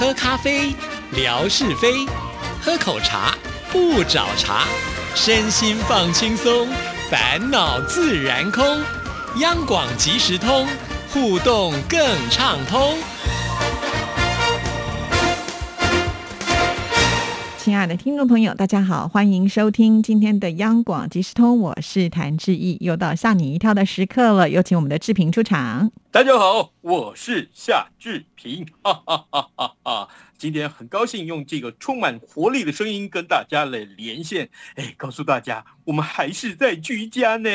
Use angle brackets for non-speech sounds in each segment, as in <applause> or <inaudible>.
喝咖啡，聊是非；喝口茶，不找茬。身心放轻松，烦恼自然空。央广即时通，互动更畅通。亲爱的听众朋友，大家好，欢迎收听今天的央广即时通，我是谭志毅，又到吓你一跳的时刻了，有请我们的志平出场。大家好，我是夏志平，哈哈哈哈哈。今天很高兴用这个充满活力的声音跟大家来连线，哎，告诉大家我们还是在居家呢。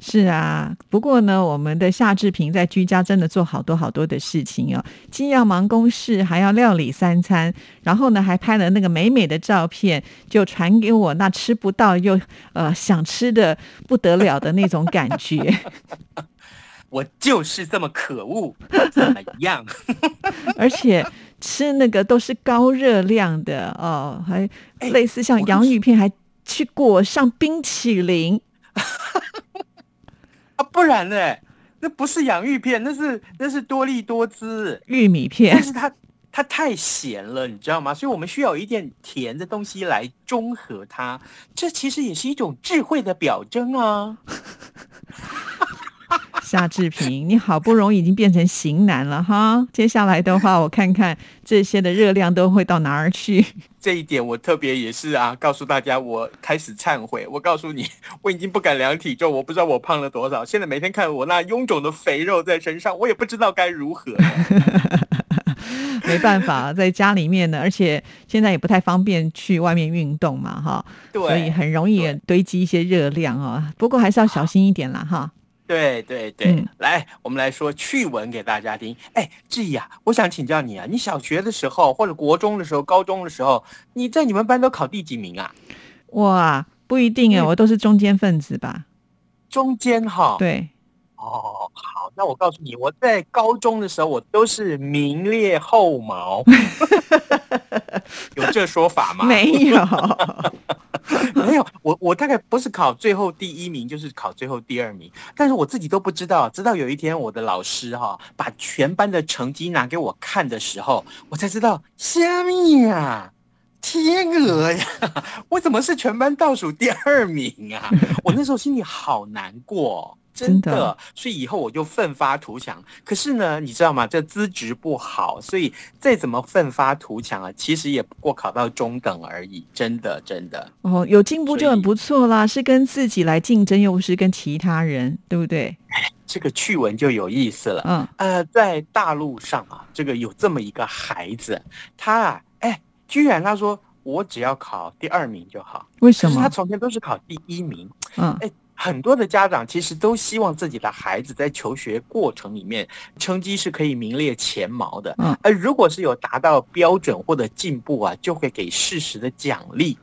是啊，不过呢，我们的夏志平在居家真的做好多好多的事情哦，既要忙公事，还要料理三餐，然后呢，还拍了那个美美的照片，就传给我，那吃不到又呃想吃的不得了的那种感觉。<laughs> 我就是这么可恶，<laughs> 怎么样？<laughs> 而且吃那个都是高热量的哦，还类似像洋芋片，还去裹上冰淇淋 <laughs> 啊！不然呢？那不是洋芋片，那是那是多利多滋玉米片。但是它它太咸了，你知道吗？所以我们需要一点甜的东西来中和它。这其实也是一种智慧的表征啊。夏志平，你好不容易已经变成型男了哈，接下来的话，我看看这些的热量都会到哪儿去。这一点我特别也是啊，告诉大家，我开始忏悔。我告诉你，我已经不敢量体重，我不知道我胖了多少。现在每天看我那臃肿的肥肉在身上，我也不知道该如何。<laughs> 没办法，在家里面呢，而且现在也不太方便去外面运动嘛，哈，所以很容易堆积一些热量啊。不过还是要小心一点啦，哈。对对对，来，我们来说趣闻给大家听。哎，志毅啊，我想请教你啊，你小学的时候，或者国中的时候，高中的时候，你在你们班都考第几名啊？哇，不一定哎，我都是中间分子吧？中间哈？对。哦，好，那我告诉你，我在高中的时候，我都是名列后茅。<laughs> 有这说法吗？没有。没有，我我大概不是考最后第一名，就是考最后第二名，但是我自己都不知道。直到有一天，我的老师哈把全班的成绩拿给我看的时候，我才知道，虾米呀，天鹅呀，<laughs> 我怎么是全班倒数第二名啊？<laughs> 我那时候心里好难过。真的，所以以后我就奋发图强。可是呢，你知道吗？这资质不好，所以再怎么奋发图强啊，其实也不过考到中等而已。真的，真的。哦，有进步就很不错啦，是跟自己来竞争，又不是跟其他人，对不对？<laughs> 这个趣闻就有意思了。嗯，呃，在大陆上啊，这个有这么一个孩子，他啊，哎，居然他说我只要考第二名就好。为什么？他从前都是考第一名。嗯，哎。很多的家长其实都希望自己的孩子在求学过程里面成绩是可以名列前茅的，嗯，而如果是有达到标准或者进步啊，就会给适时的奖励。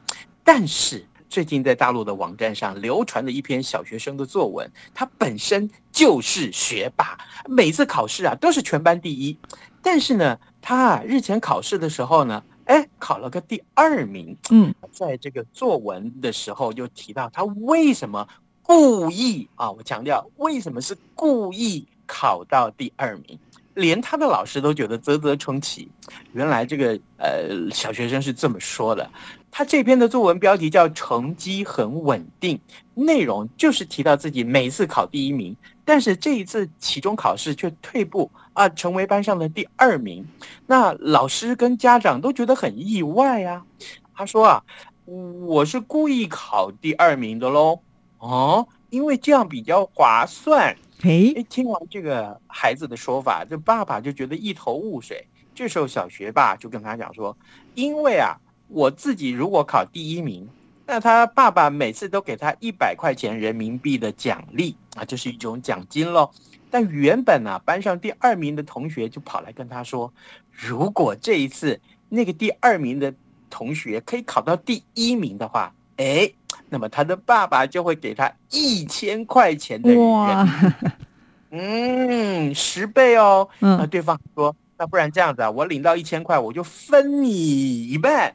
但是最近在大陆的网站上流传的一篇小学生的作文，他本身就是学霸，每次考试啊都是全班第一。但是呢，他啊日前考试的时候呢，哎，考了个第二名。嗯，在这个作文的时候就提到他为什么。故意啊！我强调，为什么是故意考到第二名？连他的老师都觉得啧啧称奇。原来这个呃小学生是这么说的。他这篇的作文标题叫“成绩很稳定”，内容就是提到自己每次考第一名，但是这一次期中考试却退步啊，成为班上的第二名。那老师跟家长都觉得很意外呀。他说啊，我是故意考第二名的喽。哦，因为这样比较划算。哎，听完这个孩子的说法，这爸爸就觉得一头雾水。这时候小学霸就跟他讲说：“因为啊，我自己如果考第一名，那他爸爸每次都给他一百块钱人民币的奖励啊，这是一种奖金喽。但原本呢，班上第二名的同学就跑来跟他说，如果这一次那个第二名的同学可以考到第一名的话，哎。”那么他的爸爸就会给他一千块钱的哇，嗯，十倍哦。那对方说：“那不然这样子啊，我领到一千块，我就分你一半，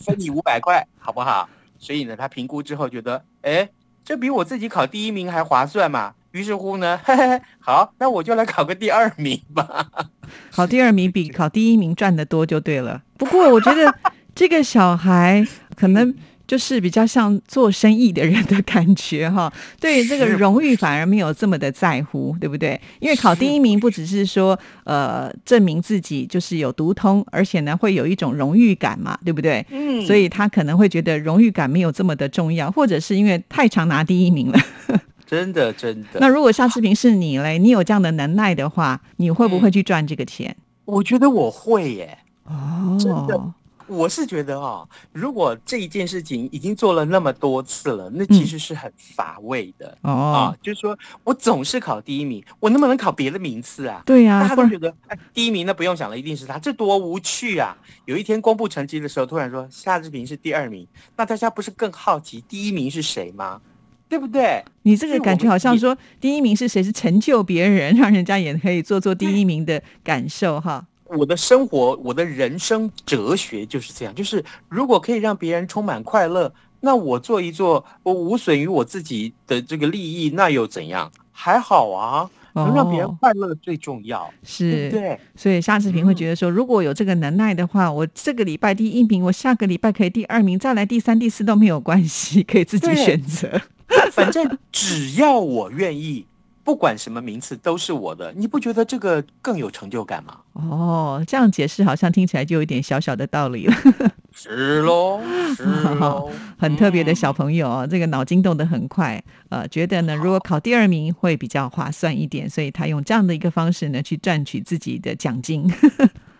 分你五百块，好不好？”所以呢，他评估之后觉得，哎，这比我自己考第一名还划算嘛。于是乎呢，嘿 <laughs> 嘿，好，那我就来考个第二名吧。<laughs> 考第二名比考第一名赚的多就对了。不过我觉得这个小孩可能。就是比较像做生意的人的感觉哈，对这个荣誉反而没有这么的在乎，对不对？因为考第一名不只是说呃证明自己就是有读通，而且呢会有一种荣誉感嘛，对不对？嗯，所以他可能会觉得荣誉感没有这么的重要，或者是因为太常拿第一名了。<laughs> 真的，真的。那如果夏志平是你嘞，你有这样的能耐的话，你会不会去赚这个钱？我觉得我会耶。哦，真的。我是觉得啊，如果这一件事情已经做了那么多次了，那其实是很乏味的哦。啊，就是说我总是考第一名，我能不能考别的名次啊？对呀，大家都觉得哎，第一名那不用想了，一定是他，这多无趣啊！有一天公布成绩的时候，突然说夏志平是第二名，那大家不是更好奇第一名是谁吗？对不对？你这个感觉好像说第一名是谁，是成就别人，让人家也可以做做第一名的感受哈。我的生活，我的人生哲学就是这样，就是如果可以让别人充满快乐，那我做一做，我无损于我自己的这个利益，那又怎样？还好啊，能让别人快乐最重要。是，对。所以夏志平会觉得说，如果有这个能耐的话，我这个礼拜第一名，我下个礼拜可以第二名，再来第三、第四都没有关系，可以自己选择。反正只要我愿意。不管什么名次都是我的，你不觉得这个更有成就感吗？哦，这样解释好像听起来就有一点小小的道理了。是喽，是喽，<laughs> 很特别的小朋友哦，这个脑筋动得很快，呃，觉得呢，如果考第二名会比较划算一点，所以他用这样的一个方式呢，去赚取自己的奖金。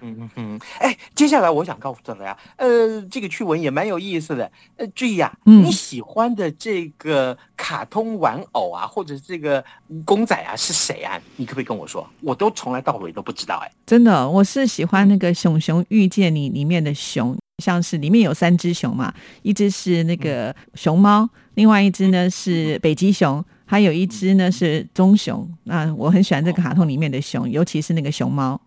嗯嗯嗯，哎，接下来我想告诉大家，呃，这个趣闻也蛮有意思的。呃，注意啊，你喜欢的这个卡通玩偶啊，或者这个公仔啊，是谁啊？你可不可以跟我说？我都从来到尾都不知道。哎，真的，我是喜欢那个《熊熊遇见你》里面的熊，像是里面有三只熊嘛，一只是那个熊猫，另外一只呢是北极熊，还有一只呢是棕熊。那我很喜欢这个卡通里面的熊，尤其是那个熊猫。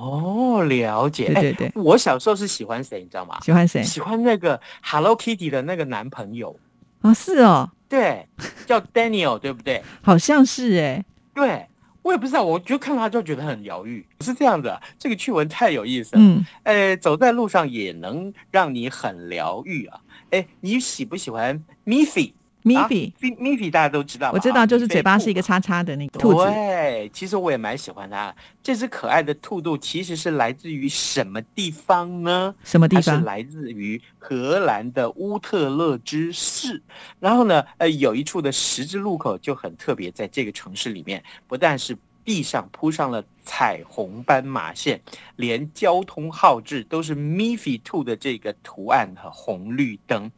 哦，了解。对对对，我小时候是喜欢谁，你知道吗？喜欢谁？喜欢那个 Hello Kitty 的那个男朋友啊，是哦，对，叫 Daniel，对不对？<laughs> 好像是哎，对我也不知道，我就看他就觉得很疗愈，是这样的。这个趣闻太有意思了，嗯，哎，走在路上也能让你很疗愈啊。哎，你喜不喜欢 Miffy？米菲，米菲大家都知道，我知道，就是嘴巴是一个叉叉的那个兔子。对，其实我也蛮喜欢它。这只可爱的兔兔其实是来自于什么地方呢？什么地方？是来自于荷兰的乌特勒支市。然后呢，呃，有一处的十字路口就很特别，在这个城市里面，不但是地上铺上了彩虹斑马线，连交通号志都是米菲兔的这个图案和红绿灯。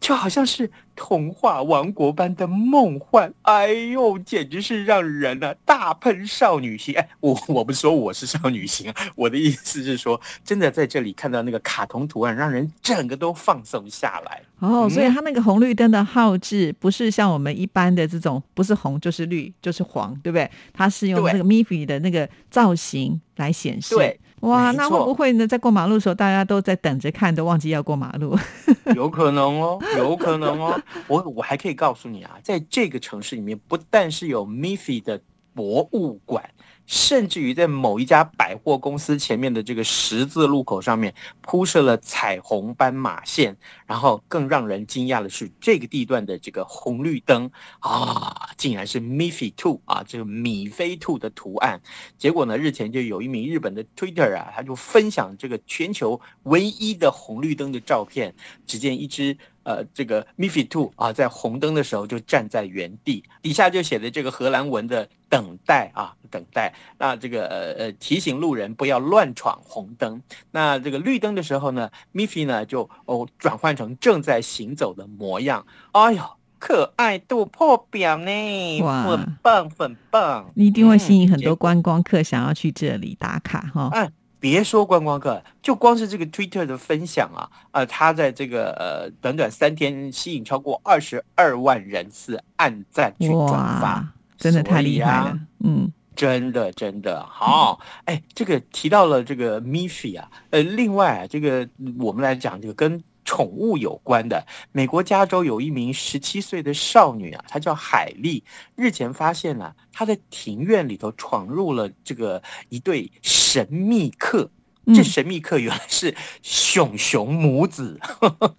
就好像是童话王国般的梦幻，哎呦，简直是让人啊大喷少女心！哎，我我不是说我是少女心啊，我的意思是说，真的在这里看到那个卡通图案，让人整个都放松下来。哦，所以它那个红绿灯的号志不是像我们一般的这种，不是红就是绿就是黄，对不对？它是用那个 Miffy 的那个造型来显示。对。哇，那会不会呢？在过马路的时候，大家都在等着看，都忘记要过马路？<laughs> 有可能哦，有可能哦。我我还可以告诉你啊，在这个城市里面，不但是有 Miffy 的博物馆。甚至于在某一家百货公司前面的这个十字路口上面铺设了彩虹斑马线，然后更让人惊讶的是，这个地段的这个红绿灯啊，竟然是 Miffy Two 啊，这个米菲兔的图案。结果呢，日前就有一名日本的 Twitter 啊，他就分享这个全球唯一的红绿灯的照片，只见一只。呃，这个 Miffy Two 啊，在红灯的时候就站在原地，底下就写的这个荷兰文的“等待”啊，等待。那这个呃呃，提醒路人不要乱闯红灯。那这个绿灯的时候呢，Miffy 呢就哦转换成正在行走的模样。哎呦，可爱度破表呢！哇，很棒，很棒！你一定会吸引很多观光客想要去这里打卡哈。别说观光客，就光是这个 Twitter 的分享啊，呃，他在这个呃短短三天吸引超过二十二万人次按赞去转发，真的太厉害了，嗯，真的真的好，哎，这个提到了这个 Miffy 啊，呃，另外啊，这个我们来讲这个跟。宠物有关的，美国加州有一名十七岁的少女啊，她叫海莉。日前发现了她在庭院里头闯入了这个一对。神秘客。这神秘客原来是熊熊母子。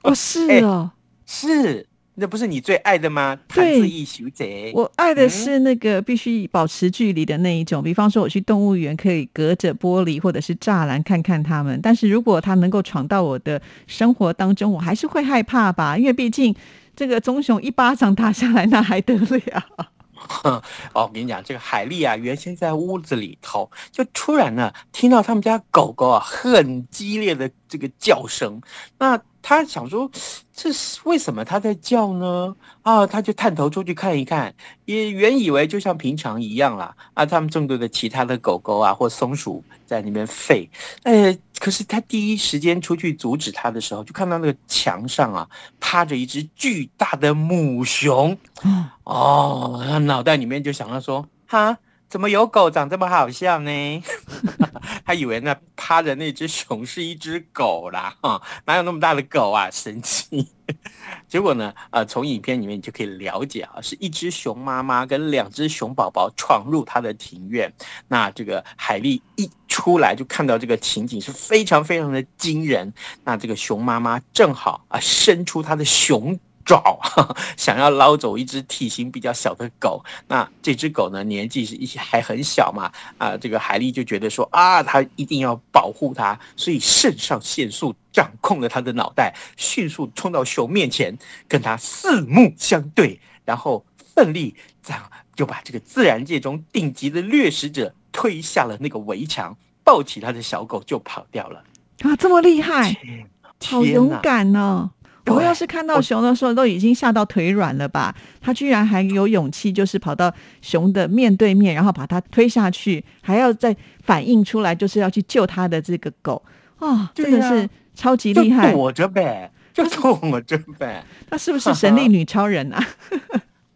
哦，是哦，<laughs> 是。那不是你最爱的吗？对，一小姐，我爱的是那个必须保持距离的那一种。比方说，我去动物园可以隔着玻璃或者是栅栏看看他们，但是如果他能够闯到我的生活当中，我还是会害怕吧，因为毕竟这个棕熊一巴掌打下来，那还得了？<laughs> 哦，我跟你讲，这个海丽啊，原先在屋子里头，就突然呢听到他们家狗狗啊很激烈的这个叫声，那。他想说，这是为什么他在叫呢？啊，他就探头出去看一看，也原以为就像平常一样啦。啊，他们众多的其他的狗狗啊，或松鼠在那边吠。哎，可是他第一时间出去阻止他的时候，就看到那个墙上啊，趴着一只巨大的母熊。哦，他脑袋里面就想到说，哈。怎么有狗长这么好笑呢？<laughs> 他以为那趴着那只熊是一只狗啦，<laughs> 哈，哪有那么大的狗啊？<laughs> 神奇。<laughs> 结果呢，呃，从影片里面你就可以了解啊，是一只熊妈妈跟两只熊宝宝闯入他的庭院。那这个海丽一出来就看到这个情景是非常非常的惊人。那这个熊妈妈正好啊伸出它的熊。爪 <laughs> 想要捞走一只体型比较小的狗，那这只狗呢年纪是一还很小嘛啊，这个海丽就觉得说啊，他一定要保护它，所以肾上腺素掌控了他的脑袋，迅速冲到熊面前，跟他四目相对，然后奋力这样就把这个自然界中顶级的掠食者推下了那个围墙，抱起他的小狗就跑掉了。啊，这么厉害，好勇敢呢。我要是看到熊的时候，都已经吓到腿软了吧？他居然还有勇气，就是跑到熊的面对面，然后把它推下去，还要再反应出来，就是要去救他的这个狗啊！真的是超级厉害，躲着呗，就躲着呗。他是不是神力女超人啊？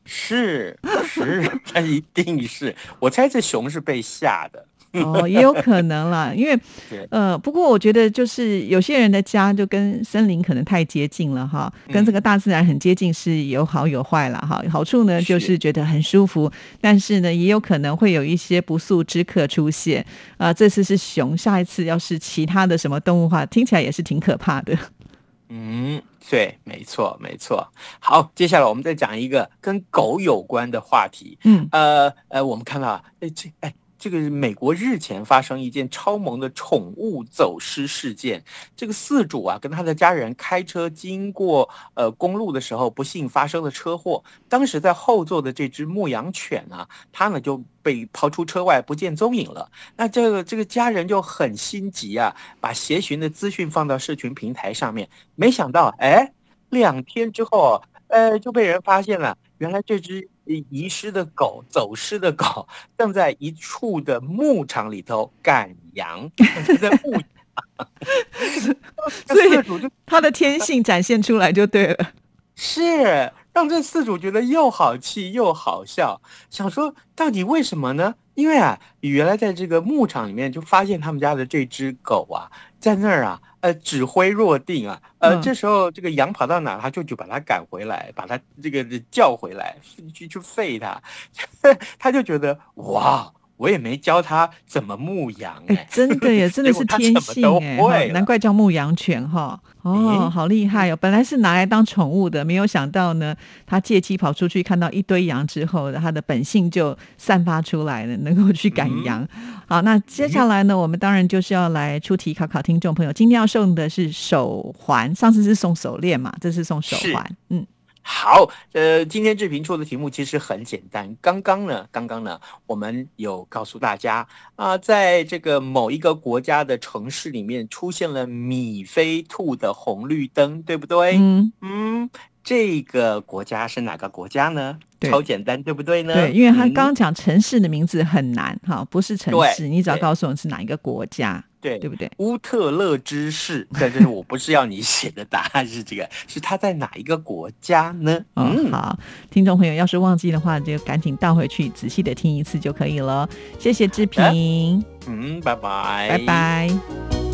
是 <laughs> 是，他一定是。我猜这熊是被吓的。<laughs> 哦，也有可能啦，因为，<laughs> 呃，不过我觉得就是有些人的家就跟森林可能太接近了哈，跟这个大自然很接近是有好有坏了哈。好处呢就是觉得很舒服，但是呢也有可能会有一些不速之客出现啊。这次是熊，下一次要是其他的什么动物话，听起来也是挺可怕的。嗯，对，没错，没错。好，接下来我们再讲一个跟狗有关的话题。嗯，呃呃，我们看到，哎，这，哎。这个美国日前发生一件超萌的宠物走失事件。这个饲主啊，跟他的家人开车经过呃公路的时候，不幸发生了车祸。当时在后座的这只牧羊犬啊，它呢就被抛出车外，不见踪影了。那这个这个家人就很心急啊，把协寻的资讯放到社群平台上面。没想到，哎，两天之后，呃，就被人发现了。原来这只。遗失的狗，走失的狗，<laughs> 正在一处的牧场里头赶羊，在牧场所以他的天性展现出来就对了，<laughs> 是让这四主觉得又好气又好笑，想说到底为什么呢？因为啊，原来在这个牧场里面就发现他们家的这只狗啊，在那儿啊。呃，指挥若定啊！呃，这时候这个羊跑到哪，他就就把它赶回来，把它这个叫回来，去去吠它，<laughs> 他就觉得哇。我也没教他怎么牧羊，哎，真的耶，<laughs> 真的是天性哎，难怪叫牧羊犬哈。哦，好厉害哦！本来是拿来当宠物的，没有想到呢，他借机跑出去看到一堆羊之后，他的本性就散发出来了，能够去赶羊。好，那接下来呢，我们当然就是要来出题考考听众朋友。今天要送的是手环，上次是送手链嘛，这次送手环，嗯。好，呃，今天志平出的题目其实很简单。刚刚呢，刚刚呢，我们有告诉大家啊，在这个某一个国家的城市里面出现了米菲兔的红绿灯，对不对？嗯嗯，这个国家是哪个国家呢？超简单，对不对呢？对，因为他刚刚讲城市的名字很难，哈，不是城市，你只要告诉我是哪一个国家。对，对不对？乌特勒支市，但是我不是要你写的答案是这个，是他在哪一个国家呢？嗯，好，听众朋友要是忘记的话，就赶紧倒回去仔细的听一次就可以了。谢谢志平，嗯，拜拜，拜拜。